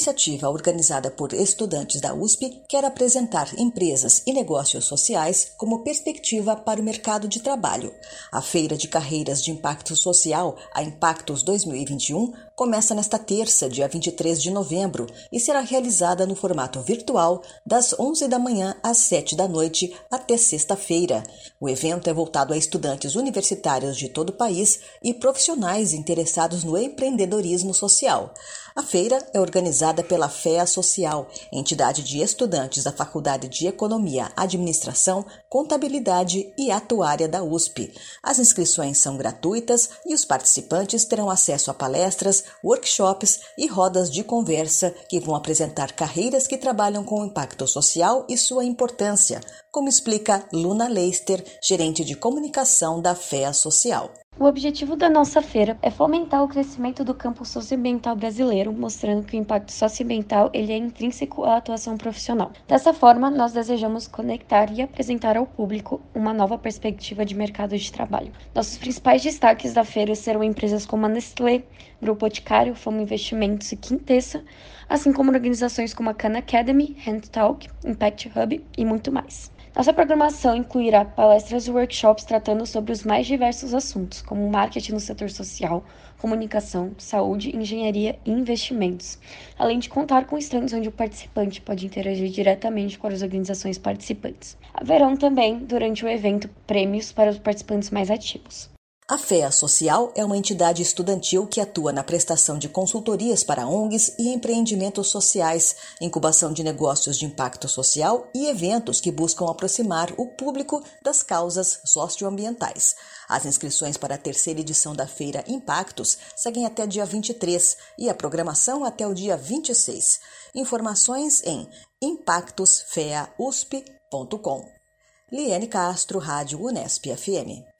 Iniciativa organizada por estudantes da USP quer apresentar empresas e negócios sociais como perspectiva para o mercado de trabalho. A Feira de Carreiras de Impacto Social, a Impactos 2021, começa nesta terça, dia 23 de novembro, e será realizada no formato virtual das 11 da manhã às 7 da noite até sexta-feira. O evento é voltado a estudantes universitários de todo o país e profissionais interessados no empreendedorismo social. A feira é organizada pela FEA Social, entidade de estudantes da Faculdade de Economia, Administração, Contabilidade e Atuária da USP. As inscrições são gratuitas e os participantes terão acesso a palestras, workshops e rodas de conversa que vão apresentar carreiras que trabalham com o impacto social e sua importância, como explica Luna Leister, gerente de comunicação da FEA Social. O objetivo da nossa feira é fomentar o crescimento do campo socioambiental brasileiro, mostrando que o impacto socioambiental ele é intrínseco à atuação profissional. Dessa forma, nós desejamos conectar e apresentar ao público uma nova perspectiva de mercado de trabalho. Nossos principais destaques da feira serão empresas como a Nestlé, Grupo Boticário, Fama Investimentos e Quintessa, assim como organizações como a Khan Academy, Hand Talk, Impact Hub e muito mais. Nossa programação incluirá palestras e workshops tratando sobre os mais diversos assuntos, como marketing no setor social, comunicação, saúde, engenharia e investimentos, além de contar com stands onde o participante pode interagir diretamente com as organizações participantes. Haverão também, durante o evento, prêmios para os participantes mais ativos. A FEA Social é uma entidade estudantil que atua na prestação de consultorias para ONGs e empreendimentos sociais, incubação de negócios de impacto social e eventos que buscam aproximar o público das causas socioambientais. As inscrições para a terceira edição da Feira Impactos seguem até dia 23 e a programação até o dia 26. Informações em impactosfeausp.com. Liane Castro, Rádio Unesp FM.